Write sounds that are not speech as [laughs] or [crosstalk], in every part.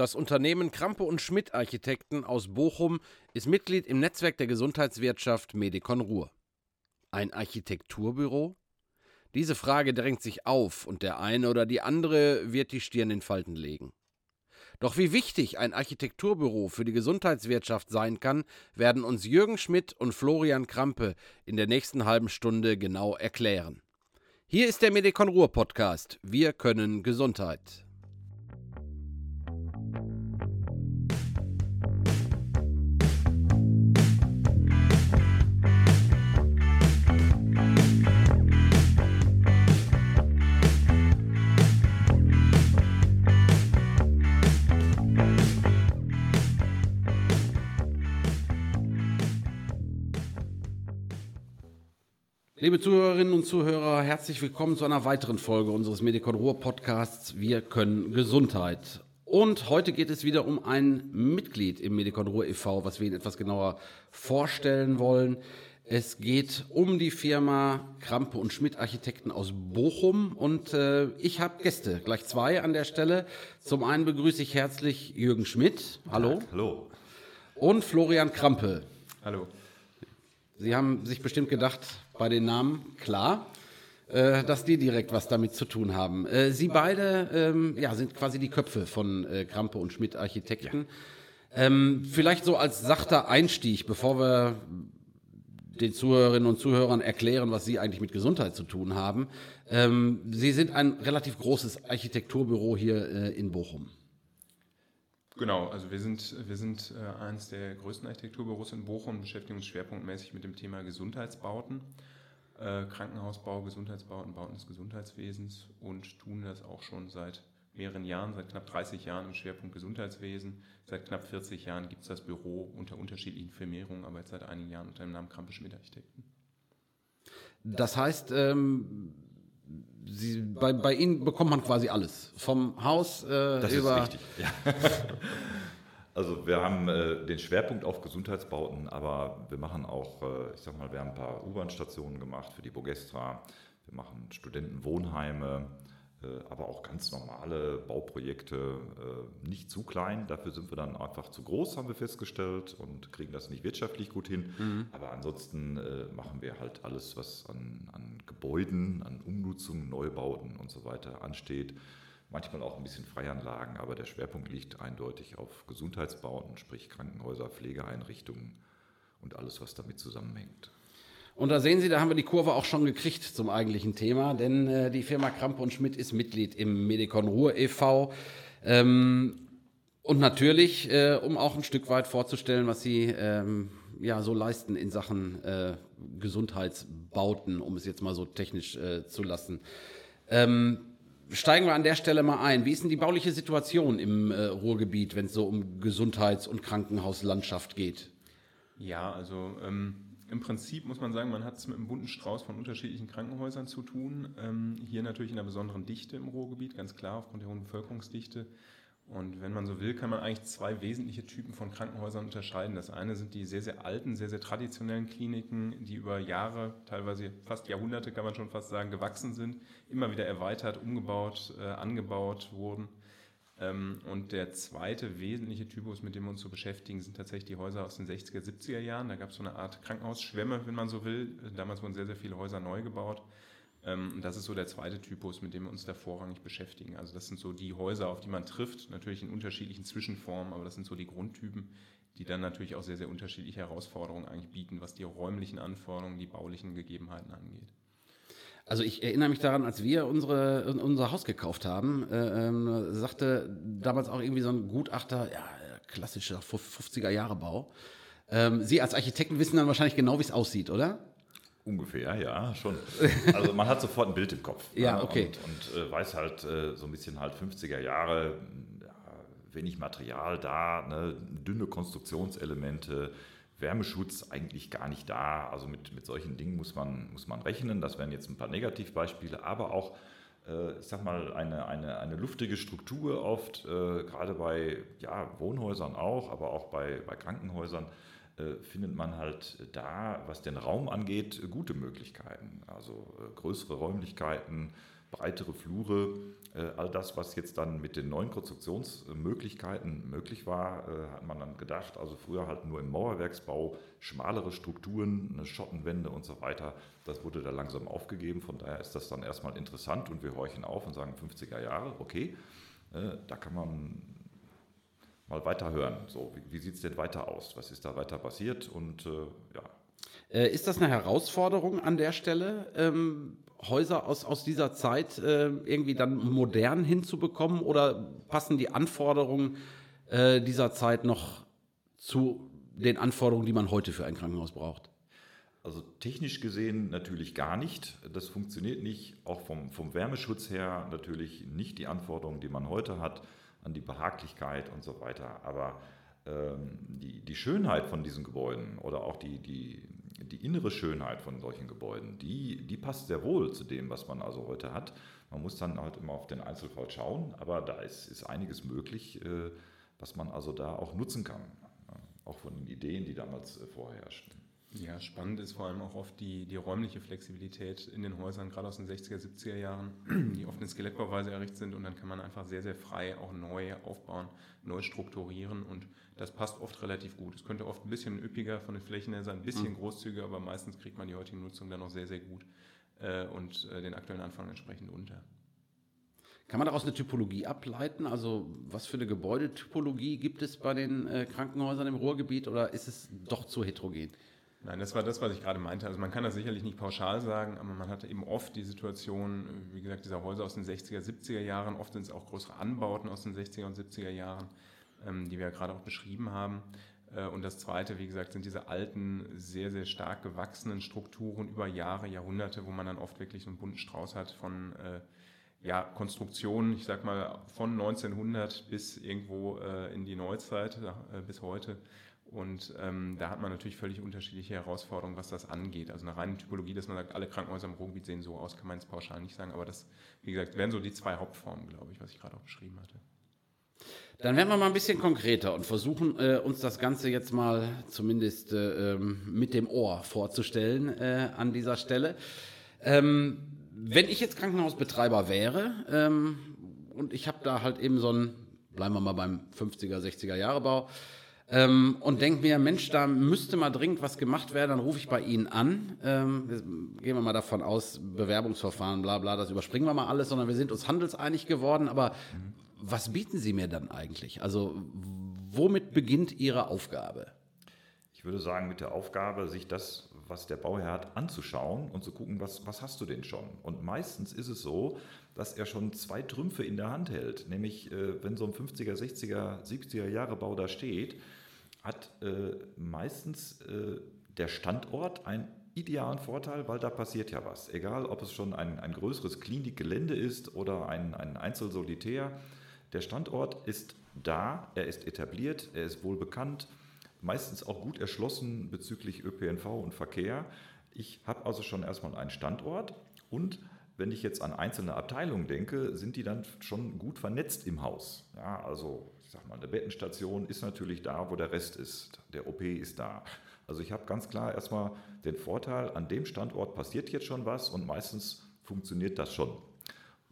Das Unternehmen Krampe und Schmidt Architekten aus Bochum ist Mitglied im Netzwerk der Gesundheitswirtschaft Medicon Ruhr. Ein Architekturbüro? Diese Frage drängt sich auf und der eine oder die andere wird die Stirn in Falten legen. Doch wie wichtig ein Architekturbüro für die Gesundheitswirtschaft sein kann, werden uns Jürgen Schmidt und Florian Krampe in der nächsten halben Stunde genau erklären. Hier ist der Medicon Ruhr Podcast. Wir können Gesundheit. Liebe Zuhörerinnen und Zuhörer, herzlich willkommen zu einer weiteren Folge unseres Medicon Ruhr Podcasts Wir können Gesundheit. Und heute geht es wieder um ein Mitglied im Medicon Ruhr e.V., was wir Ihnen etwas genauer vorstellen wollen. Es geht um die Firma Krampe und Schmidt Architekten aus Bochum und äh, ich habe Gäste, gleich zwei an der Stelle. Zum einen begrüße ich herzlich Jürgen Schmidt. Hallo. Hallo. Und Florian Krampe. Hallo. Sie haben sich bestimmt gedacht, bei den Namen, klar, äh, dass die direkt was damit zu tun haben. Äh, Sie beide ähm, ja, sind quasi die Köpfe von äh, Krampe und Schmidt Architekten. Ja. Ähm, vielleicht so als sachter Einstieg, bevor wir den Zuhörerinnen und Zuhörern erklären, was Sie eigentlich mit Gesundheit zu tun haben. Ähm, Sie sind ein relativ großes Architekturbüro hier äh, in Bochum. Genau, also wir sind, wir sind äh, eines der größten Architekturbüros in Bochum und beschäftigen uns schwerpunktmäßig mit dem Thema Gesundheitsbauten, äh, Krankenhausbau, Gesundheitsbauten, Bauten des Gesundheitswesens und tun das auch schon seit mehreren Jahren, seit knapp 30 Jahren im Schwerpunkt Gesundheitswesen. Seit knapp 40 Jahren gibt es das Büro unter unterschiedlichen Firmierungen, aber jetzt seit einigen Jahren unter dem Namen Krampe Schmidt Architekten. Das heißt, ähm Sie, bei, bei Ihnen bekommt man quasi alles. Vom Haus äh, das über. Ist richtig. Ja. [laughs] Also wir haben äh, den Schwerpunkt auf Gesundheitsbauten, aber wir machen auch, äh, ich sag mal, wir haben ein paar U-Bahn-Stationen gemacht für die Bogestra. Wir machen Studentenwohnheime, äh, aber auch ganz normale Bauprojekte, äh, nicht zu klein. Dafür sind wir dann einfach zu groß, haben wir festgestellt und kriegen das nicht wirtschaftlich gut hin. Mhm. Aber ansonsten äh, machen wir halt alles, was an, an Gebäuden, an Umnutzungen, Neubauten und so weiter ansteht. Manchmal auch ein bisschen Freianlagen, aber der Schwerpunkt liegt eindeutig auf Gesundheitsbauten, sprich Krankenhäuser, Pflegeeinrichtungen und alles, was damit zusammenhängt. Und da sehen Sie, da haben wir die Kurve auch schon gekriegt zum eigentlichen Thema, denn äh, die Firma Krampe und Schmidt ist Mitglied im Medicon Ruhr e.V. Ähm, und natürlich, äh, um auch ein Stück weit vorzustellen, was Sie ähm, ja so leisten in Sachen äh, Gesundheitsbauten, um es jetzt mal so technisch äh, zu lassen. Ähm, steigen wir an der Stelle mal ein. Wie ist denn die bauliche Situation im äh, Ruhrgebiet, wenn es so um Gesundheits- und Krankenhauslandschaft geht? Ja, also ähm im Prinzip muss man sagen, man hat es mit einem bunten Strauß von unterschiedlichen Krankenhäusern zu tun. Ähm, hier natürlich in einer besonderen Dichte im Ruhrgebiet, ganz klar, aufgrund der hohen Bevölkerungsdichte. Und wenn man so will, kann man eigentlich zwei wesentliche Typen von Krankenhäusern unterscheiden. Das eine sind die sehr, sehr alten, sehr, sehr traditionellen Kliniken, die über Jahre, teilweise fast Jahrhunderte, kann man schon fast sagen, gewachsen sind, immer wieder erweitert, umgebaut, äh, angebaut wurden ähm, und der zweite wesentliche Typus, mit dem wir uns so beschäftigen, sind tatsächlich die Häuser aus den 60er, 70er Jahren. Da gab es so eine Art Krankenhausschwemme, wenn man so will. Damals wurden sehr, sehr viele Häuser neu gebaut. Ähm, und das ist so der zweite Typus, mit dem wir uns da vorrangig beschäftigen. Also das sind so die Häuser, auf die man trifft, natürlich in unterschiedlichen Zwischenformen, aber das sind so die Grundtypen, die dann natürlich auch sehr, sehr unterschiedliche Herausforderungen eigentlich bieten, was die räumlichen Anforderungen, die baulichen Gegebenheiten angeht. Also ich erinnere mich daran, als wir unsere, unser Haus gekauft haben, äh, äh, sagte damals auch irgendwie so ein Gutachter, ja, klassischer 50er Jahre Bau. Ähm, Sie als Architekten wissen dann wahrscheinlich genau, wie es aussieht, oder? Ungefähr, ja, schon. [laughs] Also man hat sofort ein Bild im Kopf. ja, ne? okay. Und, und äh, weiß halt äh, so ein bisschen halt 50er Jahre, ja, wenig Material da, ne, dünne Konstruktionselemente, Wärmeschutz eigentlich gar nicht da. Also mit, mit solchen Dingen muss man, muss man rechnen. Das wären jetzt ein paar Negativbeispiele, aber auch, äh, ich sag mal, eine, eine, eine luftige Struktur oft, äh, gerade bei ja, Wohnhäusern auch, aber auch bei, bei Krankenhäusern, findet man halt da, was den Raum angeht, gute Möglichkeiten. Also äh, größere Räumlichkeiten, breitere Flure, äh, all das, was jetzt dann mit den neuen Konstruktionsmöglichkeiten möglich war, äh, hat man dann gedacht, also früher halt nur im Mauerwerksbau, schmalere Strukturen, eine Schottenwände und so weiter, das wurde da langsam aufgegeben, von daher ist das dann erstmal interessant und wir horchen auf und sagen 50er Jahre, okay, äh, da kann man mal weiter hören. So, wie, wie sieht es denn weiter aus? Was ist da weiter passiert? Und äh, ja. Äh, ist das eine Herausforderung an der Stelle, ähm, Häuser aus, aus dieser Zeit äh, irgendwie dann modern hinzubekommen oder passen die Anforderungen äh, dieser Zeit noch zu den Anforderungen, die man heute für ein Krankenhaus braucht? Also technisch gesehen natürlich gar nicht. Das funktioniert nicht. Auch vom, vom Wärmeschutz her natürlich nicht die Anforderungen, die man heute hat an die Behaglichkeit und so weiter. Aber ähm, die, die Schönheit von diesen Gebäuden oder auch die, die, die innere Schönheit von solchen Gebäuden, die, die passt sehr wohl zu dem, was man also heute hat. Man muss dann halt immer auf den Einzelfall schauen, aber da ist, ist einiges möglich, äh, was man also da auch nutzen kann. Auch von den Ideen, die damals äh, vorherrschten. Ja, spannend ist vor allem auch oft die, die räumliche Flexibilität in den Häusern, gerade aus den 60er, 70er Jahren, [clears throat] die oft in Skelettbauweise errichtet sind und dann kann man einfach sehr, sehr frei auch neu aufbauen, neu strukturieren und das passt oft relativ gut. Es könnte oft ein bisschen üppiger von den Flächen her sein, ein bisschen mhm. großzügiger, aber meistens kriegt man die heutige Nutzung dann noch sehr, sehr gut äh, und äh, den aktuellen Anforderungen entsprechend unter. Kann man daraus eine Typologie ableiten? Also was für eine Gebäudetypologie gibt es bei den äh, Krankenhäusern im Ruhrgebiet oder ist es doch zu heterogen? Nein, das war das, was ich gerade meinte. Also man kann das sicherlich nicht pauschal sagen, aber man hatte eben oft die Situation, wie gesagt, dieser Häuser aus den 60er, 70er Jahren, oft sind es auch größere Anbauten aus den 60er und 70er Jahren, ähm, die wir ja gerade auch beschrieben haben. Äh, und das Zweite, wie gesagt, sind diese alten, sehr, sehr stark gewachsenen Strukturen über Jahre, Jahrhunderte, wo man dann oft wirklich so einen bunten Strauß hat von äh, ja, Konstruktionen, ich sag mal von 1900 bis irgendwo äh, in die Neuzeit, bis heute und ähm, da hat man natürlich völlig unterschiedliche Herausforderungen, was das angeht. Also eine reine Typologie, dass man sagt, alle Krankenhäuser im Ruhrgebiet sehen so aus, kann man jetzt pauschal nicht sagen. Aber das, wie gesagt, wären so die zwei Hauptformen, glaube ich, was ich gerade auch beschrieben hatte. Dann werden wir mal ein bisschen konkreter und versuchen äh, uns das Ganze jetzt mal zumindest äh, ähm, mit dem Ohr vorzustellen äh, an dieser Stelle. Ähm, wenn ich jetzt Krankenhausbetreiber wäre ähm, und ich habe da halt eben so ein, bleiben wir mal beim 50er, 60er Jahre Bau, ähm, und denke mir, Mensch, da müsste mal dringend was gemacht werden, dann rufe ich bei Ihnen an. Ähm, gehen wir mal davon aus, Bewerbungsverfahren, bla bla, das überspringen wir mal alles, sondern wir sind uns handelseinig geworden. Aber was bieten Sie mir dann eigentlich? Also womit beginnt Ihre Aufgabe? Ich würde sagen, mit der Aufgabe, sich das, was der Bauherr hat, anzuschauen und zu gucken, was, was hast du denn schon? Und meistens ist es so, dass er schon zwei Trümpfe in der Hand hält. Nämlich, äh, wenn so ein 50er, 60er, 70er Jahre Bau da steht, hat äh, meistens äh, der Standort einen idealen Vorteil, weil da passiert ja was. Egal, ob es schon ein, ein größeres Klinikgelände ist oder ein, ein Einzelsolitär. Der Standort ist da, er ist etabliert, er ist wohl bekannt, meistens auch gut erschlossen bezüglich ÖPNV und Verkehr. Ich habe also schon erstmal einen Standort und wenn ich jetzt an einzelne Abteilungen denke, sind die dann schon gut vernetzt im Haus. Ja, also ich sag mal, eine Bettenstation ist natürlich da, wo der Rest ist. Der OP ist da. Also ich habe ganz klar erstmal den Vorteil, an dem Standort passiert jetzt schon was und meistens funktioniert das schon.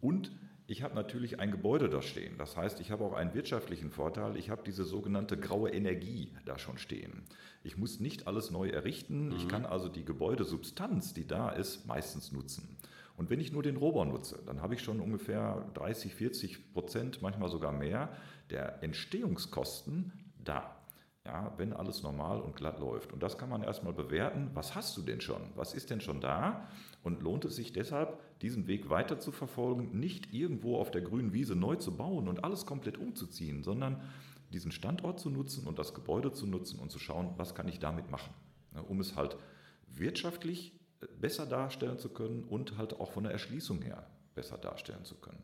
Und ich habe natürlich ein Gebäude da stehen. Das heißt, ich habe auch einen wirtschaftlichen Vorteil. Ich habe diese sogenannte graue Energie da schon stehen. Ich muss nicht alles neu errichten. Mhm. Ich kann also die Gebäudesubstanz, die da ist, meistens nutzen. Und wenn ich nur den Rohbau nutze, dann habe ich schon ungefähr 30, 40 Prozent, manchmal sogar mehr, der Entstehungskosten da. Ja, wenn alles normal und glatt läuft. Und das kann man erstmal bewerten. Was hast du denn schon? Was ist denn schon da? Und lohnt es sich deshalb, diesen Weg weiter zu verfolgen, nicht irgendwo auf der grünen Wiese neu zu bauen und alles komplett umzuziehen, sondern diesen Standort zu nutzen und das Gebäude zu nutzen und zu schauen, was kann ich damit machen, um es halt wirtschaftlich besser darstellen zu können und halt auch von der Erschließung her besser darstellen zu können.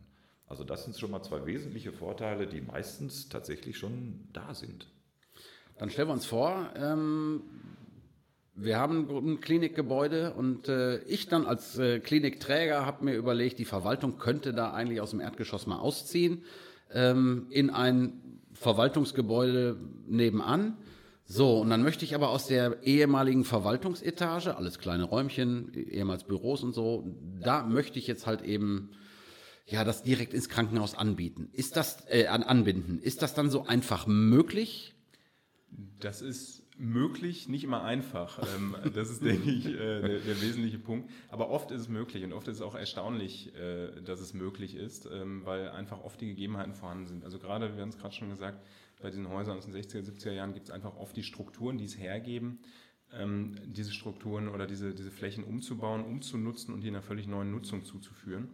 Also das sind schon mal zwei wesentliche Vorteile, die meistens tatsächlich schon da sind. Dann stellen wir uns vor, ähm, wir haben ein Klinikgebäude und äh, ich dann als äh, Klinikträger habe mir überlegt, die Verwaltung könnte da eigentlich aus dem Erdgeschoss mal ausziehen ähm, in ein Verwaltungsgebäude nebenan. So, und dann möchte ich aber aus der ehemaligen Verwaltungsetage, alles kleine Räumchen, ehemals Büros und so, da möchte ich jetzt halt eben ja, das direkt ins Krankenhaus anbieten. Ist das äh, anbinden? Ist das dann so einfach möglich? Das ist möglich, nicht immer einfach. Ähm, das ist, denke ich, äh, der, der, wesentliche Punkt. Aber oft ist es möglich und oft ist es auch erstaunlich, äh, dass es möglich ist, ähm, weil einfach oft die Gegebenheiten vorhanden sind. Also gerade, wir haben es gerade schon gesagt, bei diesen Häusern aus den 60er, 70er Jahren gibt es einfach oft die Strukturen, die es hergeben, ähm, diese Strukturen oder diese, diese Flächen umzubauen, umzunutzen und die einer völlig neuen Nutzung zuzuführen.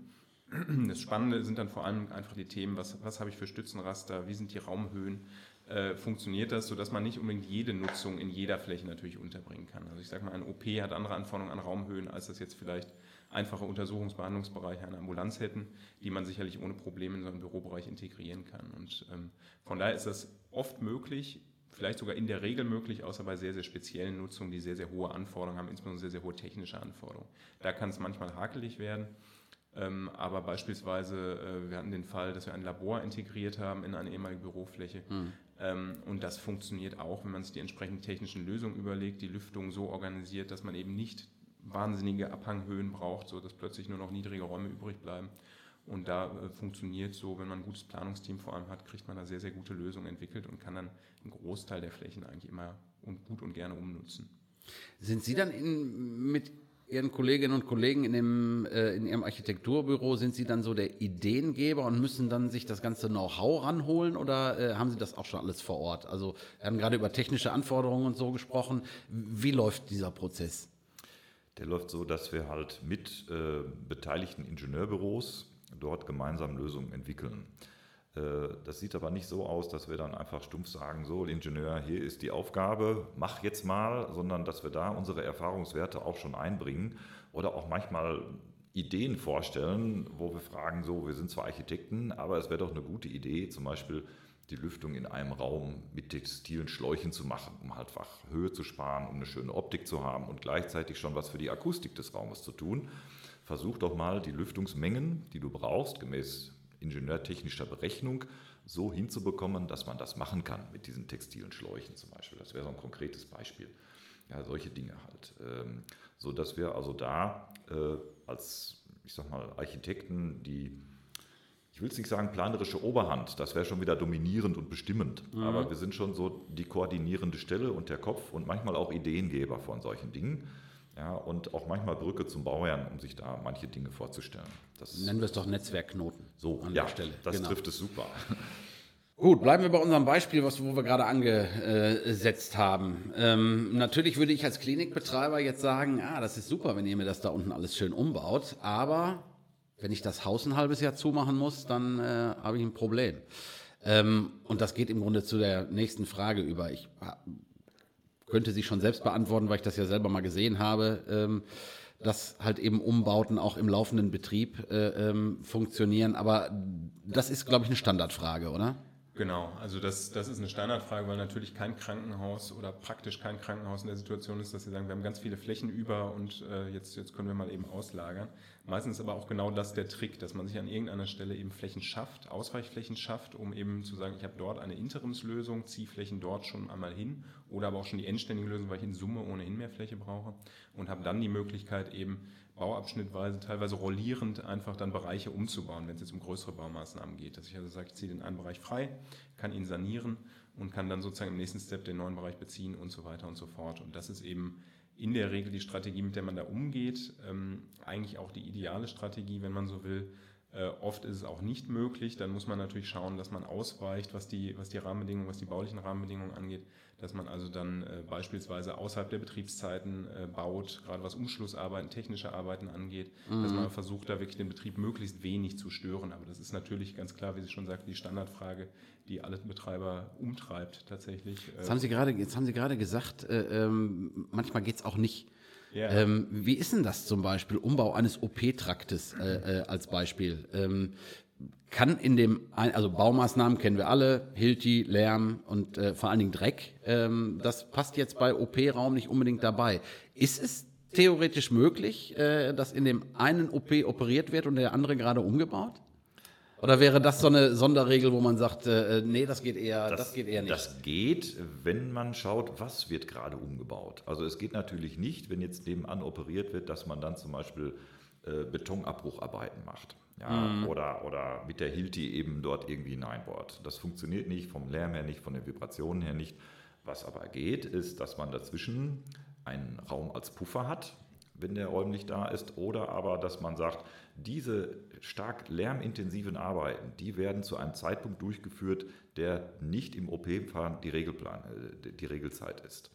Das Spannende sind dann vor allem einfach die Themen, was, was habe ich für Stützenraster, wie sind die Raumhöhen, äh, funktioniert das, sodass man nicht unbedingt jede Nutzung in jeder Fläche natürlich unterbringen kann. Also ich sage mal, ein OP hat andere Anforderungen an Raumhöhen, als das jetzt vielleicht einfache Untersuchungsbehandlungsbereiche einer Ambulanz hätten, die man sicherlich ohne Probleme in so einen Bürobereich integrieren kann. Und ähm, von daher ist das oft möglich, vielleicht sogar in der Regel möglich, außer bei sehr, sehr speziellen Nutzungen, die sehr, sehr hohe Anforderungen haben, insbesondere sehr, sehr hohe technische Anforderungen. Da kann es manchmal hakelig werden. Ähm, aber beispielsweise, äh, wir hatten den Fall, dass wir ein Labor integriert haben in eine ehemalige Bürofläche. Mhm. Ähm, und das funktioniert auch, wenn man sich die entsprechenden technischen Lösungen überlegt, die Lüftung so organisiert, dass man eben nicht wahnsinnige Abhanghöhen braucht, sodass plötzlich nur noch niedrige Räume übrig bleiben. Und da äh, funktioniert so, wenn man ein gutes Planungsteam vor allem hat, kriegt man da sehr, sehr gute Lösungen entwickelt und kann dann einen Großteil der Flächen eigentlich immer und gut und gerne umnutzen. Sind Sie dann in, mit Ihren Kolleginnen und Kollegen in, dem, äh, in Ihrem Architekturbüro, sind Sie dann so der Ideengeber und müssen dann sich das ganze Know-how ranholen oder äh, haben Sie das auch schon alles vor Ort? Also wir haben gerade über technische Anforderungen und so gesprochen. Wie läuft dieser Prozess? Der läuft so, dass wir halt mit äh, beteiligten Ingenieurbüros dort gemeinsam Lösungen entwickeln. Äh, das sieht aber nicht so aus, dass wir dann einfach stumpf sagen, so Ingenieur, hier ist die Aufgabe, mach jetzt mal, sondern dass wir da unsere Erfahrungswerte auch schon einbringen oder auch manchmal Ideen vorstellen, wo wir fragen, so, wir sind zwar Architekten, aber es wäre doch eine gute Idee, zum Beispiel die Lüftung in einem Raum mit textilen Schläuchen zu machen, um halt einfach Höhe zu sparen, um eine schöne Optik zu haben und gleichzeitig schon was für die Akustik des Raumes zu tun. Versuch doch mal die Lüftungsmengen, die du brauchst, gemäß ingenieurtechnischer Berechnung so hinzubekommen, dass man das machen kann mit diesen textilen Schläuchen zum Beispiel. Das wäre so ein konkretes Beispiel. Ja, solche Dinge halt. Ähm, so dass wir also da äh, als, ich sag mal, Architekten die ich will es nicht sagen planerische Oberhand, das wäre schon wieder dominierend und bestimmend, mhm. aber wir sind schon so die koordinierende Stelle und der Kopf und manchmal auch Ideengeber von solchen Dingen. Ja, und auch manchmal Brücke zum Bauherrn, um sich da manche Dinge vorzustellen. Das Nennen wir es doch Netzwerkknoten so, an ja, der Stelle. Das genau. trifft es super. [laughs] Gut, bleiben wir bei unserem Beispiel, was, wo wir gerade angesetzt haben. Ähm, natürlich würde ich als Klinikbetreiber jetzt sagen, ah, das ist super, wenn ihr mir das da unten alles schön umbaut, aber wenn ich das Haus ein halbes Jahr zumachen muss, dann äh, habe ich ein Problem. Ähm, und das geht im Grunde zu der nächsten Frage über. Ich könnte sie schon selbst beantworten, weil ich das ja selber mal gesehen habe, ähm, dass halt eben Umbauten auch im laufenden Betrieb äh, ähm, funktionieren. Aber das ist, glaube ich, eine Standardfrage, oder? Genau, also das, das ist eine Standardfrage, weil natürlich kein Krankenhaus oder praktisch kein Krankenhaus in der Situation ist, dass sie sagen, wir haben ganz viele Flächen über und äh, jetzt, jetzt können wir mal eben auslagern. Meistens ist aber auch genau das der Trick, dass man sich an irgendeiner Stelle eben Flächen schafft, Ausweichflächen schafft, um eben zu sagen, ich habe dort eine Interimslösung, ziehe Flächen dort schon einmal hin oder aber auch schon die endständige Lösung, weil ich in Summe ohnehin mehr Fläche brauche und habe dann die Möglichkeit eben bauabschnittweise, teilweise rollierend einfach dann Bereiche umzubauen, wenn es jetzt um größere Baumaßnahmen geht. Dass ich also sage, ich ziehe den einen Bereich frei, kann ihn sanieren und kann dann sozusagen im nächsten Step den neuen Bereich beziehen und so weiter und so fort. Und das ist eben in der Regel die Strategie, mit der man da umgeht. Ähm, eigentlich auch die ideale Strategie, wenn man so will. Äh, oft ist es auch nicht möglich. Dann muss man natürlich schauen, dass man ausweicht, was die, was die Rahmenbedingungen, was die baulichen Rahmenbedingungen angeht. Dass man also dann äh, beispielsweise außerhalb der Betriebszeiten äh, baut, gerade was Umschlussarbeiten, technische Arbeiten angeht, mhm. dass man versucht, da wirklich den Betrieb möglichst wenig zu stören. Aber das ist natürlich ganz klar, wie Sie schon sagten, die Standardfrage, die alle Betreiber umtreibt tatsächlich. Jetzt haben Sie gerade, jetzt haben Sie gerade gesagt, äh, ähm, manchmal geht es auch nicht. Ja. Ähm, wie ist denn das zum Beispiel, Umbau eines OP-Traktes äh, äh, als Beispiel? Ähm, kann in dem, also Baumaßnahmen kennen wir alle, Hilti, Lärm und äh, vor allen Dingen Dreck. Ähm, das passt jetzt bei OP-Raum nicht unbedingt dabei. Ist es theoretisch möglich, äh, dass in dem einen OP operiert wird und der andere gerade umgebaut? Oder wäre das so eine Sonderregel, wo man sagt, äh, äh, nee, das geht eher, das, das, geht eher nicht? Das geht, wenn man schaut, was wird gerade umgebaut. Also es geht natürlich nicht, wenn jetzt nebenan operiert wird, dass man dann zum Beispiel äh, Betonabbrucharbeiten macht. ja, mhm. oder, oder mit der Hilti eben dort irgendwie hineinbohrt. Das funktioniert nicht, vom Lärm her nicht, von den Vibrationen her nicht. Was aber geht, ist, dass man dazwischen einen Raum als Puffer hat, wenn der räumlich da ist, oder aber, dass man sagt, diese stark lärmintensiven Arbeiten, die werden zu einem Zeitpunkt durchgeführt, der nicht im OP-Fahren die, Regelplan, äh, die Regelzeit ist.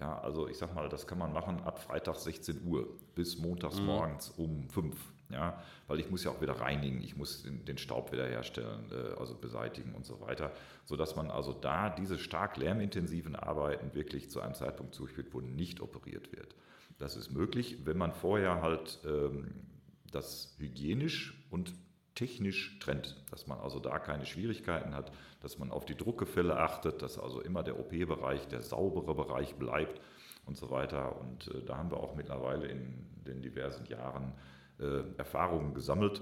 Ja, also ich sag mal, das kann man machen ab Freitag 16 Uhr bis montags mhm. morgens um 5 ja, weil ich muss ja auch wieder reinigen, ich muss den, den Staub wiederherstellen, äh, also beseitigen und so weiter, sodass man also da diese stark lärmintensiven Arbeiten wirklich zu einem Zeitpunkt durchführt, wo nicht operiert wird. Das ist möglich, wenn man vorher halt ähm, das hygienisch und technisch trennt, dass man also da keine Schwierigkeiten hat, dass man auf die Druckgefälle achtet, dass also immer der OP-Bereich der saubere Bereich bleibt und so weiter. Und äh, da haben wir auch mittlerweile in den diversen Jahren äh, Erfahrungen gesammelt,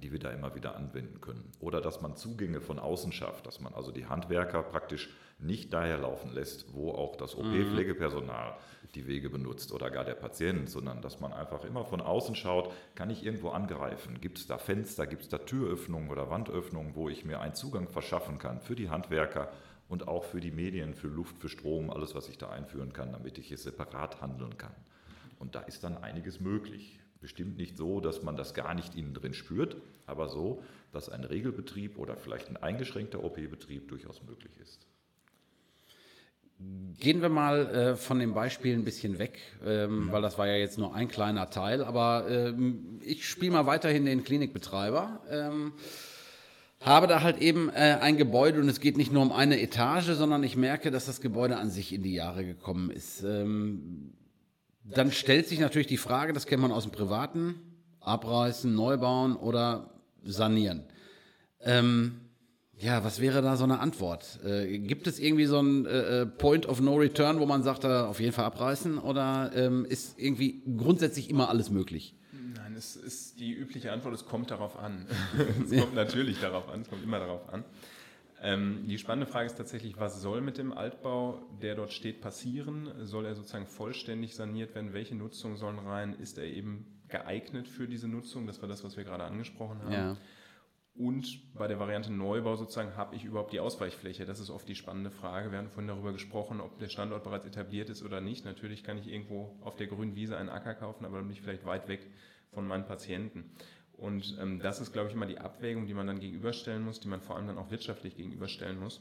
die wir da immer wieder anwenden können. Oder dass man Zugänge von außen schafft, dass man also die Handwerker praktisch nicht daher laufen lässt, wo auch das OP-Pflegepersonal die Wege benutzt oder gar der Patient, sondern dass man einfach immer von außen schaut, kann ich irgendwo angreifen? Gibt es da Fenster, gibt es da Türöffnungen oder Wandöffnungen, wo ich mir einen Zugang verschaffen kann für die Handwerker und auch für die Medien, für Luft, für Strom, alles, was ich da einführen kann, damit ich es separat handeln kann. Und da ist dann einiges möglich. Bestimmt nicht so, dass man das gar nicht innen drin spürt, aber so, dass ein Regelbetrieb oder vielleicht ein eingeschränkter OP-Betrieb durchaus möglich ist. Gehen wir mal äh, von dem Beispiel ein bisschen weg, ähm, ja. weil das war ja jetzt nur ein kleiner Teil, aber ähm, ich spiele mal weiterhin den Klinikbetreiber. Ähm, habe da halt eben äh, ein Gebäude und es geht nicht nur um eine Etage, sondern ich merke, dass das Gebäude an sich in die Jahre gekommen ist. Ähm, dann stellt sich natürlich die Frage, das kennt man aus dem Privaten, abreißen, neu bauen oder sanieren. Ähm, ja, was wäre da so eine Antwort? Äh, gibt es irgendwie so ein äh, äh Point of No Return, wo man sagt, äh, auf jeden Fall abreißen? Oder ähm, ist irgendwie grundsätzlich immer alles möglich? Nein, es ist die übliche Antwort, es kommt darauf an. [laughs] es kommt natürlich darauf an, es kommt immer darauf an. Ähm, die spannende Frage ist tatsächlich, was soll mit dem Altbau, der dort steht, passieren? Soll er sozusagen vollständig saniert werden? Welche Nutzungen sollen rein? Ist er eben geeignet für diese Nutzung? Das war das, was wir gerade angesprochen haben. Ja. Und bei der Variante Neubau sozusagen, habe ich überhaupt die Ausweichfläche? Das ist oft die spannende Frage. Wir haben vorhin darüber gesprochen, ob der Standort bereits etabliert ist oder nicht. Natürlich kann ich irgendwo auf der grünen Wiese einen Acker kaufen, aber dann bin ich vielleicht weit weg von meinen Patienten. Und ähm, das ist, glaube ich, immer die Abwägung, die man dann gegenüberstellen muss, die man vor allem dann auch wirtschaftlich gegenüberstellen muss.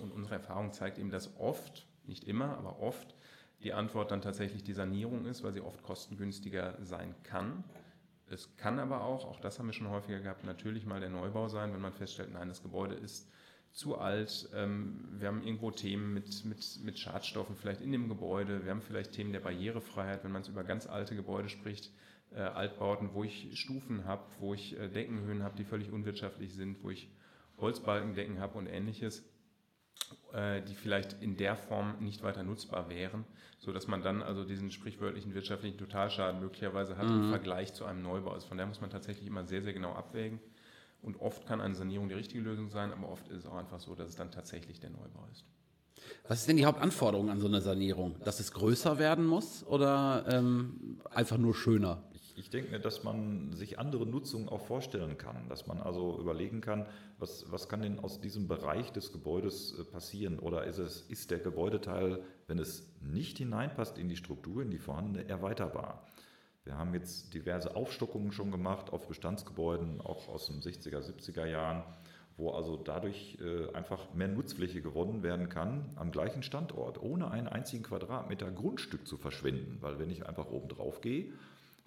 Und unsere Erfahrung zeigt eben, dass oft, nicht immer, aber oft die Antwort dann tatsächlich die Sanierung ist, weil sie oft kostengünstiger sein kann. Es kann aber auch, auch das haben wir schon häufiger gehabt, natürlich mal der Neubau sein, wenn man feststellt, nein, das Gebäude ist zu alt. Ähm, wir haben irgendwo Themen mit, mit, mit Schadstoffen vielleicht in dem Gebäude. Wir haben vielleicht Themen der Barrierefreiheit, wenn man es über ganz alte Gebäude spricht äh, Altbauten, wo ich Stufen habe, wo ich äh, Deckenhöhen habe, die völlig unwirtschaftlich sind, wo ich Holzbalkendecken habe und ähnliches, äh, die vielleicht in der Form nicht weiter nutzbar wären, sodass man dann also diesen sprichwörtlichen wirtschaftlichen Totalschaden möglicherweise hat mhm. im Vergleich zu einem Neubau. Also von daher muss man tatsächlich immer sehr, sehr genau abwägen. Und oft kann eine Sanierung die richtige Lösung sein, aber oft ist es auch einfach so, dass es dann tatsächlich der Neubau ist. Was ist denn die Hauptanforderung an so eine Sanierung? Dass es größer werden muss oder ähm, einfach nur schöner? Ich denke, dass man sich andere Nutzungen auch vorstellen kann, dass man also überlegen kann, was, was kann denn aus diesem Bereich des Gebäudes äh, passieren oder ist, es, ist der Gebäudeteil, wenn es nicht hineinpasst in die Struktur, in die vorhandene, erweiterbar. Wir haben jetzt diverse Aufstockungen schon gemacht auf Bestandsgebäuden, auch aus den 60er, 70er Jahren, wo also dadurch äh, einfach mehr Nutzfläche gewonnen werden kann am gleichen Standort, ohne einen einzigen Quadratmeter Grundstück zu verschwenden. Weil wenn ich einfach oben drauf gehe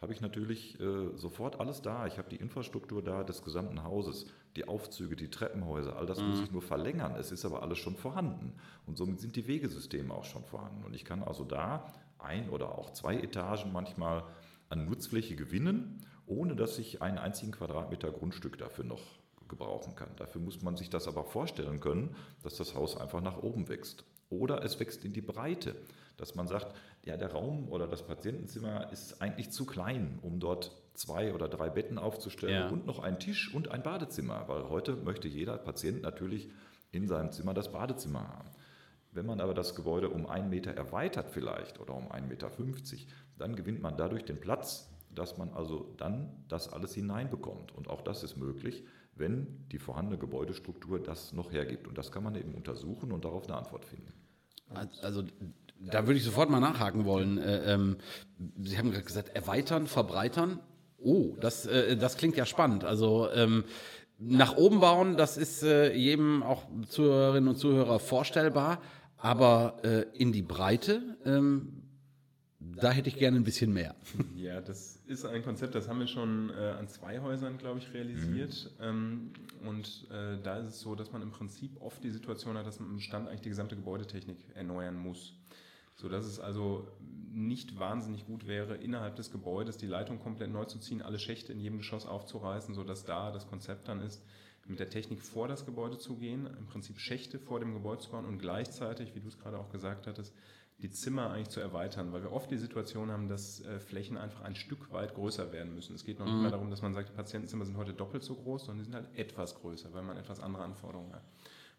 habe ich natürlich äh, sofort alles da. Ich habe die Infrastruktur da des gesamten Hauses, die Aufzüge, die Treppenhäuser, all das mhm. muss ich nur verlängern. Es ist aber alles schon vorhanden. Und somit sind die Wegesysteme auch schon vorhanden. Und ich kann also da ein oder auch zwei Etagen manchmal an Nutzfläche gewinnen, ohne dass ich einen einzigen Quadratmeter Grundstück dafür noch gebrauchen kann. Dafür muss man sich das aber vorstellen können, dass das Haus einfach nach oben wächst. Oder es wächst in die Breite dass man sagt, ja, der Raum oder das Patientenzimmer ist eigentlich zu klein, um dort zwei oder drei Betten aufzustellen ja. und noch einen Tisch und ein Badezimmer, weil heute möchte jeder Patient natürlich in seinem Zimmer das Badezimmer haben. Wenn man aber das Gebäude um einen Meter erweitert vielleicht oder um 1,50 Meter, dann gewinnt man dadurch den Platz, dass man also dann das alles hineinbekommt. Und auch das ist möglich, wenn die vorhandene Gebäudestruktur das noch hergibt. Und das kann man eben untersuchen und darauf eine Antwort finden. Also da würde ich sofort mal nachhaken wollen. Äh, ähm, Sie haben gerade gesagt, erweitern, verbreitern. Oh, das, äh, das klingt ja spannend. Also ähm, nach oben bauen, das ist äh, jedem auch Zuhörerinnen und Zuhörer vorstellbar. Aber äh, in die Breite, ähm, da hätte ich gerne ein bisschen mehr. [laughs] Ja, das ist ein Konzept, das haben wir schon äh, an zwei Häusern, glaube ich, realisiert. Mhm. Ähm, und äh, da ist es so, dass man im Prinzip oft die Situation hat, dass man im Stand eigentlich die gesamte Gebäudetechnik erneuern muss. Sodass es also nicht wahnsinnig gut wäre, innerhalb des Gebäudes die Leitung komplett neu zu ziehen, alle Schächte in jedem Geschoss aufzureißen, sodass da das Konzept dann ist, mit der Technik vor das Gebäude zu gehen, im Prinzip Schächte vor dem Gebäude zu bauen und gleichzeitig, wie du es gerade auch gesagt hattest, die Zimmer eigentlich zu erweitern, weil wir oft die Situation haben, dass äh, Flächen einfach ein Stück weit größer werden müssen. Es geht noch mhm. nicht mehr darum, dass man sagt, die Patientenzimmer sind heute doppelt so groß, sondern die sind halt etwas größer, weil man etwas andere Anforderungen hat.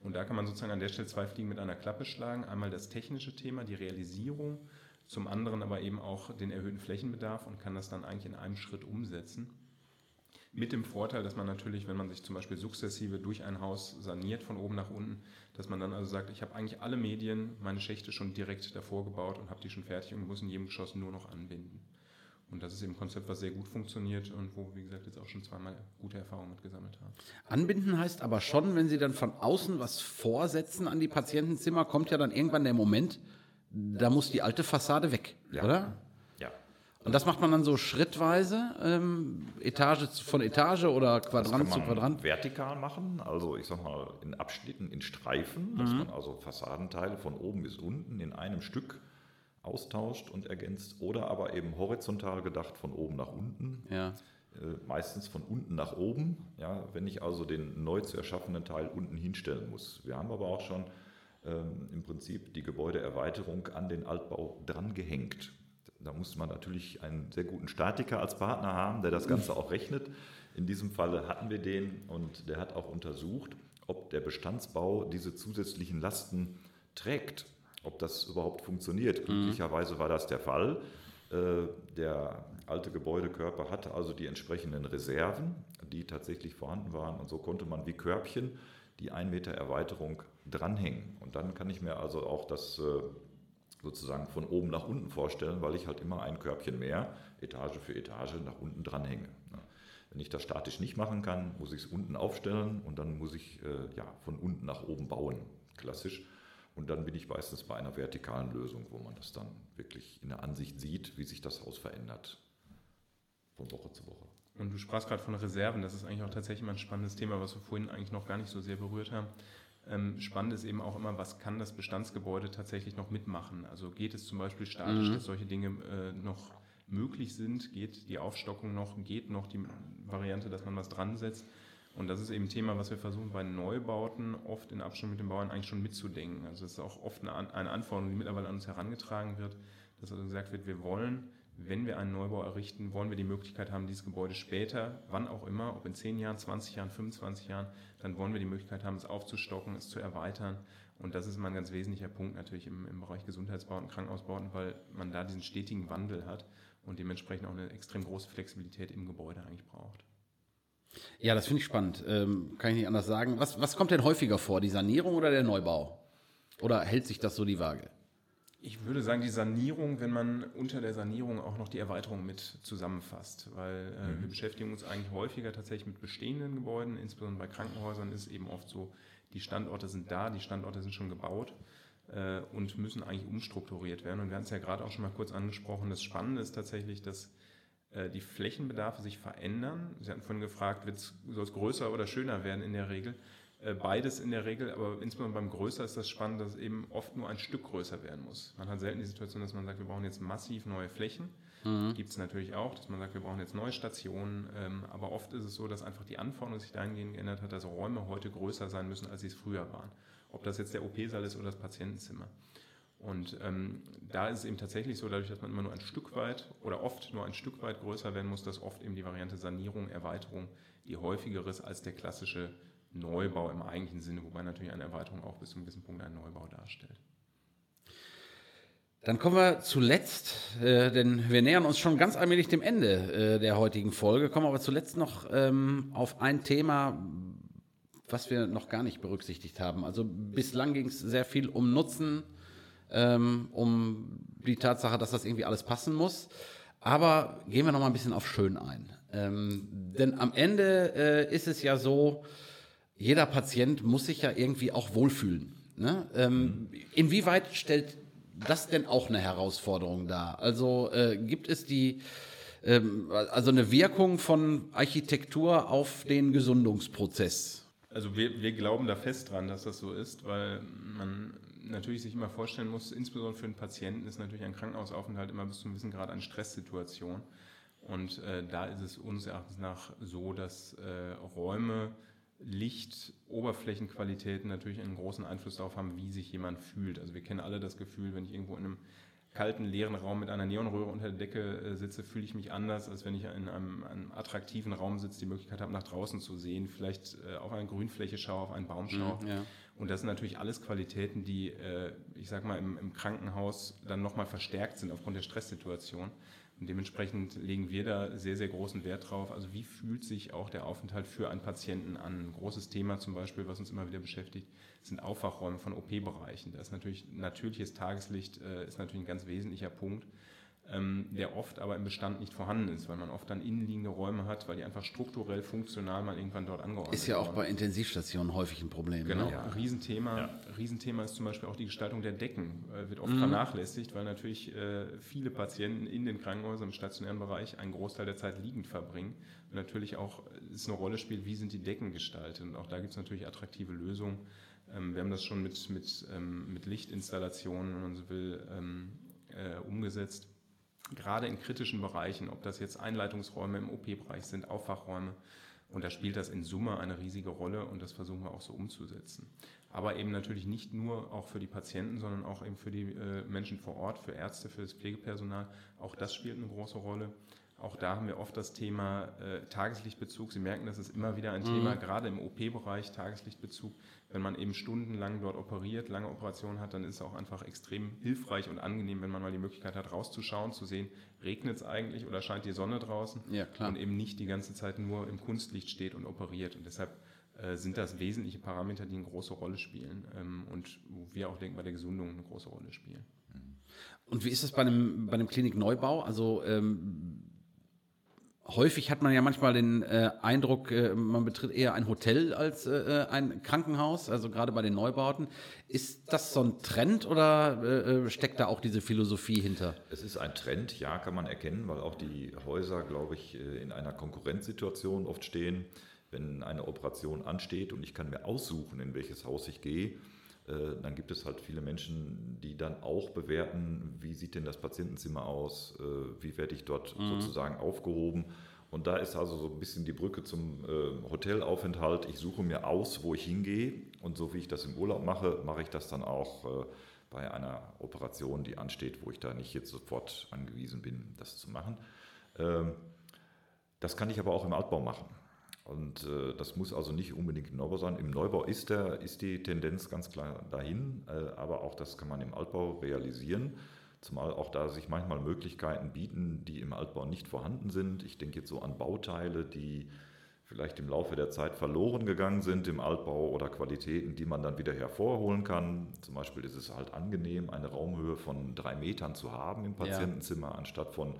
Und da kann man sozusagen an der Stelle zwei Fliegen mit einer Klappe schlagen. Einmal das technische Thema, die Realisierung, zum anderen aber eben auch den erhöhten Flächenbedarf und kann das dann eigentlich in einem Schritt umsetzen. Mit dem Vorteil, dass man natürlich, wenn man sich zum Beispiel sukzessive durch ein Haus saniert, von oben nach unten, dass man dann also sagt, ich habe eigentlich alle Medien, meine Schächte schon direkt davor gebaut und habe die schon fertig und muss in jedem Geschoss nur noch anbinden. Und das ist eben ein Konzept, was sehr gut funktioniert und wo, wie gesagt, jetzt auch schon zweimal gute Erfahrungen mit gesammelt haben. Anbinden heißt aber schon, wenn Sie dann von außen was vorsetzen an die Patientenzimmer, kommt ja dann irgendwann der Moment, da muss die alte Fassade weg, ja. oder? Und das macht man dann so schrittweise, ähm, Etage von Etage oder Quadrant zu Quadrant? Vertikal machen, also ich sag mal in Abschnitten, in Streifen, mhm. dass man also Fassadenteile von oben bis unten in einem Stück austauscht und ergänzt oder aber eben horizontal gedacht von oben nach unten. Ja. Äh, meistens von unten nach oben, ja, wenn ich also den neu zu erschaffenen Teil unten hinstellen muss. Wir haben aber auch schon ähm, im Prinzip die Gebäudeerweiterung an den Altbau drangehängt. Da muss man natürlich einen sehr guten Statiker als Partner haben, der das Ganze auch rechnet. In diesem Falle hatten wir den und der hat auch untersucht, ob der Bestandsbau diese zusätzlichen Lasten trägt, ob das überhaupt funktioniert. Mhm. Glücklicherweise war das der Fall. Äh, der alte Gebäudekörper hatte also die entsprechenden Reserven, die tatsächlich vorhanden waren. Und so konnte man wie Körbchen die 1 Meter Erweiterung dranhängen. Und dann kann ich mir also auch das äh, sozusagen von oben nach unten vorstellen, weil ich halt immer ein Körbchen mehr, Etage für Etage, nach unten dranhänge. Wenn ich das statisch nicht machen kann, muss ich es unten aufstellen und dann muss ich äh, ja, von unten nach oben bauen, klassisch. Und dann bin ich meistens bei einer vertikalen Lösung, wo man das dann wirklich in der Ansicht sieht, wie sich das Haus verändert von Woche zu Woche. Und du sprachst gerade von Reserven, das ist eigentlich auch tatsächlich mal ein spannendes Thema, was wir vorhin eigentlich noch gar nicht so sehr berührt haben. Ähm, spannend ist eben auch immer, was kann das Bestandsgebäude tatsächlich noch mitmachen? Also geht es zum Beispiel statisch, mhm. dass solche Dinge äh, noch möglich sind? Geht die Aufstockung noch? Geht noch die Variante, dass man was dran setzt? Und das ist eben ein Thema, was wir versuchen bei Neubauten oft in Abstimmung mit den Bauern eigentlich schon mitzudenken. Also das ist auch oft eine, eine Anforderung, die mittlerweile an uns herangetragen wird, dass also gesagt wird, wir wollen wenn wir einen Neubau errichten, wollen wir die Möglichkeit haben, dieses Gebäude später, wann auch immer, ob in 10 Jahren, 20 Jahren, 25 Jahren, dann wollen wir die Möglichkeit haben, es aufzustocken, es zu erweitern. Und das ist immer ein ganz wesentlicher Punkt natürlich im, im Bereich Gesundheitsbauten, Krankenhausbauten, weil man da diesen stetigen Wandel hat und dementsprechend auch eine extrem große Flexibilität im Gebäude eigentlich braucht. Ja, das finde ich spannend. Ähm, kann ich nicht anders sagen. Was, was kommt denn häufiger vor, die Sanierung oder der Neubau? Oder hält sich das so die Waage? Ich würde sagen, die Sanierung, wenn man unter der Sanierung auch noch die Erweiterung mit zusammenfasst, weil äh, mhm. wir beschäftigen uns eigentlich häufiger tatsächlich mit bestehenden Gebäuden, insbesondere bei Krankenhäusern ist es eben oft so, die Standorte sind da, die Standorte sind schon gebaut äh, und müssen eigentlich umstrukturiert werden. Und wir hatten es ja gerade auch schon mal kurz angesprochen. Das Spannende ist tatsächlich, dass äh, die Flächenbedarfe sich verändern. Sie hatten vorhin gefragt, soll es größer oder schöner werden in der Regel? Äh, beides in der Regel, aber insbesondere beim Größer ist das spannend, dass es eben oft nur ein Stück größer werden muss. Man hat selten die Situation, dass man sagt, wir brauchen jetzt massiv neue Flächen. Mhm. Gibt es natürlich auch, dass man sagt, wir brauchen jetzt neue Stationen. Ähm, aber oft ist es so, dass einfach die Anforderung sich dahingehend geändert hat, dass Räume heute größer sein müssen, als sie es früher waren. Ob das jetzt der OP-Saal ist oder das Patientenzimmer. Und ähm, da ist es eben tatsächlich so, dadurch, dass man immer nur ein Stück weit oder oft nur ein Stück weit größer werden muss, dass oft eben die Variante Sanierung, Erweiterung die häufigere ist als der klassische Neubau im eigentlichen Sinne, wobei natürlich eine Erweiterung auch bis zu einem gewissen Punkt einen Neubau darstellt. Dann kommen wir zuletzt, äh, denn wir nähern uns schon ganz allmählich dem Ende äh, der heutigen Folge, kommen aber zuletzt noch ähm, auf ein Thema, was wir noch gar nicht berücksichtigt haben. Also bislang ging es sehr viel um Nutzen, ähm, um die Tatsache, dass das irgendwie alles passen muss. Aber gehen wir noch mal ein bisschen auf schön ein. Ähm, denn am Ende äh, ist es ja so, jeder Patient muss sich ja irgendwie auch wohlfühlen. Ne? Ähm, inwieweit stellt das denn auch eine Herausforderung dar? Also äh, gibt es die, ähm, also eine Wirkung von Architektur auf den Gesundungsprozess? Also wir, wir glauben da fest dran, dass das so ist, weil man natürlich sich immer vorstellen muss, insbesondere für einen Patienten ist natürlich ein Krankenhausaufenthalt immer bis zu einem gewissen Grad eine Stresssituation. Und äh, da ist es uns Erachtens nach so, dass äh, Räume, Licht, Oberflächenqualitäten natürlich einen großen Einfluss darauf haben, wie sich jemand fühlt. Also wir kennen alle das Gefühl, wenn ich irgendwo in einem kalten, leeren Raum mit einer Neonröhre unter der Decke äh, sitze, fühle ich mich anders, als wenn ich in einem, einem, attraktiven Raum sitze, die Möglichkeit habe, nach draußen zu sehen, vielleicht äh, auf eine Grünfläche schaue, auf einen Baum schaue. Mhm, ja. Und das sind natürlich alles Qualitäten, die, äh, ich sage mal, im, im Krankenhaus dann nochmal verstärkt sind aufgrund der Stresssituation. Und dementsprechend legen wir da sehr, sehr großen Wert drauf. Also wie fühlt sich auch der Aufenthalt für einen Patienten an? Ein großes Thema zum Beispiel, was uns immer wieder beschäftigt, sind Aufwachräume von OP-Bereichen. Da ist natürlich natürliches Tageslicht äh, ist natürlich ein ganz wesentlicher Punkt ähm, der oft aber im Bestand nicht vorhanden ist, weil man oft dann innenliegende Räume hat, weil die einfach strukturell, funktional mal irgendwann dort angeordnet Ist ja auch bei Intensivstationen häufig ein Problem. Genau, ne? ja. Riesenthema, ja. Riesenthema ist zum Beispiel auch die Gestaltung der Decken, äh, wird oft mhm. vernachlässigt, weil natürlich äh, viele Patienten in den Krankenhäusern im stationären Bereich einen Großteil der Zeit liegend verbringen. Und natürlich auch es eine Rolle spielt, wie sind die Decken gestaltet. Und auch da gibt es natürlich attraktive Lösungen. Ähm, wir haben das schon mit, mit, ähm, mit Lichtinstallationen, wenn man so will, ähm, äh, umgesetzt gerade in kritischen Bereichen, ob das jetzt Einleitungsräume im OP-Bereich sind, Aufwachräume, und da spielt das in Summe eine riesige Rolle und das versuchen wir auch so umzusetzen. Aber eben natürlich nicht nur auch für die Patienten, sondern auch eben für die äh, Menschen vor Ort, für Ärzte, für das Pflegepersonal. Auch das spielt eine große Rolle. Auch da haben wir oft das Thema äh, Tageslichtbezug. Sie merken, das ist immer wieder ein mhm. Thema, gerade im OP-Bereich Tageslichtbezug. Wenn man eben stundenlang dort operiert, lange Operationen hat, dann ist es auch einfach extrem hilfreich und angenehm, wenn man mal die Möglichkeit hat, rauszuschauen, zu sehen, regnet es eigentlich oder scheint die Sonne draußen ja, klar. und eben nicht die ganze Zeit nur im Kunstlicht steht und operiert. Und deshalb äh, sind das wesentliche Parameter, die eine große Rolle spielen ähm, und wo wir auch denken, bei der Gesundung eine große Rolle spielen. Und wie ist es bei einem, bei einem Klinikneubau? Also ähm, häufig hat man ja manchmal den äh, Eindruck, äh, man betritt eher ein Hotel als äh, äh ein Krankenhaus, also gerade bei den Neubauten. Ist das so ein Trend oder äh, äh, steckt da auch diese Philosophie hinter? Es ist ein Trend, ja, kann man erkennen, weil auch die Häuser, glaube ich, in einer Konkurrenzsituation oft stehen. Wenn eine Operation ansteht und ich kann mir aussuchen, in welches Haus ich gehe, äh, dann gibt es halt viele Menschen, die dann auch bewerten, wie sieht denn das Patientenzimmer aus, äh, wie werde ich dort mhm. sozusagen aufgehoben. Und da ist also so ein bisschen die Brücke zum äh, Hotelaufenthalt. Ich suche mir aus, wo ich hingehe. Und so wie ich das im Urlaub mache, mache ich das dann auch bei einer Operation, die ansteht, wo ich da nicht jetzt sofort angewiesen bin, das zu machen. Ähm, das kann ich aber auch im Altbau machen. Und äh, das muss also nicht unbedingt im Neubau sein. Im Neubau ist, der, ist die Tendenz ganz klar dahin, äh, aber auch das kann man im Altbau realisieren. Zumal auch da sich manchmal Möglichkeiten bieten, die im Altbau nicht vorhanden sind. Ich denke jetzt so an Bauteile, die vielleicht im Laufe der Zeit verloren gegangen sind im Altbau oder Qualitäten, die man dann wieder hervorholen kann. Zum Beispiel ist es halt angenehm, eine Raumhöhe von drei Metern zu haben im Patientenzimmer, ja. anstatt von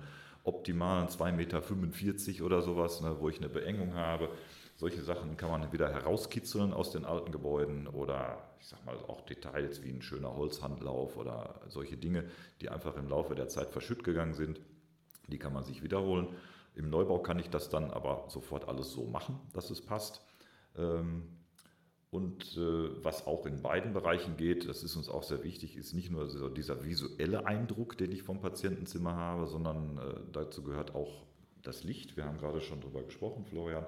optimalen 2,45 Meter oder sowas, ne, wo ich eine Beengung habe. Solche Sachen kann man wieder herauskitzeln aus den alten Gebäuden oder ich sag mal auch Details wie ein schöner Holzhandlauf oder solche Dinge, die einfach im Laufe der Zeit verschütt gegangen sind. Die kann man sich wiederholen. Im Neubau kann ich das dann aber sofort alles so machen, dass es passt. Ähm, und äh, was auch in beiden Bereichen geht, das ist uns auch sehr wichtig, ist nicht nur so dieser visuelle Eindruck, den ich vom Patientenzimmer habe, sondern äh, dazu gehört auch das Licht. Wir haben gerade schon darüber gesprochen, Florian.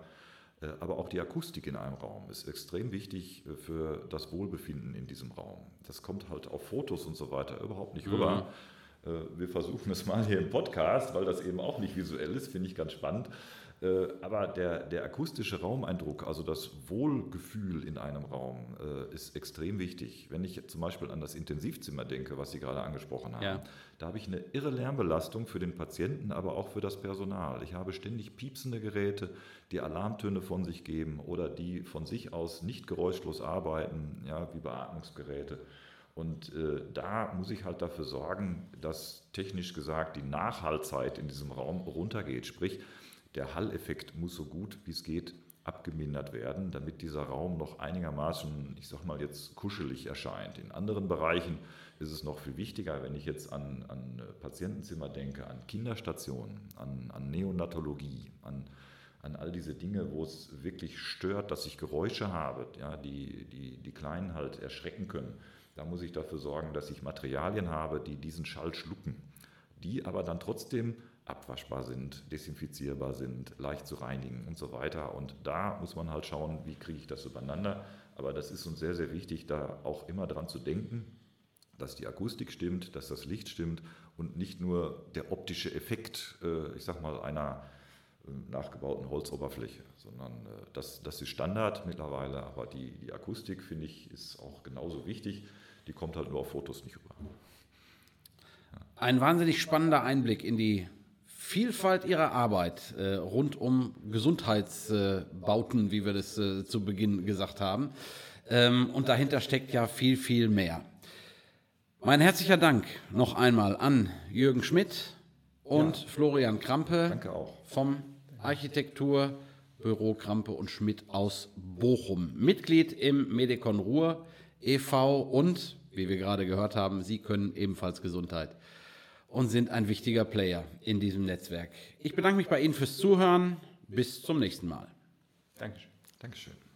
Äh, aber auch die Akustik in einem Raum ist extrem wichtig äh, für das Wohlbefinden in diesem Raum. Das kommt halt auf Fotos und so weiter überhaupt nicht rüber. Mhm. Äh, wir versuchen es mal hier im Podcast, weil das eben auch nicht visuell ist, finde ich ganz spannend. Äh, aber der, der akustische Raumeindruck, also das Wohlgefühl in einem Raum, äh, ist extrem wichtig. Wenn ich zum Beispiel an das Intensivzimmer denke, was Sie gerade angesprochen haben, ja. da habe ich eine irre Lärmbelastung für den Patienten, aber auch für das Personal. Ich habe ständig piepsende Geräte, die Alarmtöne von sich geben oder die von sich aus nicht geräuschlos arbeiten, ja, wie Beatmungsgeräte. Und äh, da muss ich halt dafür sorgen, dass technisch gesagt die Nachhaltzeit in diesem Raum runtergeht. Sprich, der Halleffekt muss so gut wie es geht abgemindert werden, damit dieser Raum noch einigermaßen, ich sag mal jetzt, kuschelig erscheint. In anderen Bereichen ist es noch viel wichtiger, wenn ich jetzt an, an Patientenzimmer denke, an Kinderstationen, an, an Neonatologie, an, an all diese Dinge, wo es wirklich stört, dass ich Geräusche habe, ja, die, die die Kleinen halt erschrecken können. Da muss ich dafür sorgen, dass ich Materialien habe, die diesen Schall schlucken, die aber dann trotzdem abwaschbar sind, desinfizierbar sind, leicht zu reinigen und so weiter. Und da muss man halt schauen, wie kriege ich das übereinander. Aber das ist uns sehr, sehr wichtig, da auch immer dran zu denken, dass die Akustik stimmt, dass das Licht stimmt und nicht nur der optische Effekt, äh, ich sag mal, einer äh, nachgebauten Holzoberfläche, sondern äh, das, das ist Standard mittlerweile, aber die, die Akustik, finde ich, ist auch genauso wichtig. Die kommt halt nur auf Fotos nicht rüber. Ein wahnsinnig spannender Einblick in die Vielfalt ihrer Arbeit äh, rund um Gesundheitsbauten, äh, wie wir das äh, zu Beginn gesagt haben. Ähm, und dahinter steckt ja viel, viel mehr. Mein herzlicher Dank noch einmal an Jürgen Schmidt und ja. Florian Krampe vom Architekturbüro Krampe und Schmidt aus Bochum. Mitglied im Medikon Ruhr e.V. und, wie wir gerade gehört haben, Sie können ebenfalls Gesundheit und sind ein wichtiger Player in diesem Netzwerk. Ich bedanke mich bei Ihnen fürs Zuhören. Bis zum nächsten Mal. Dankeschön. Dankeschön.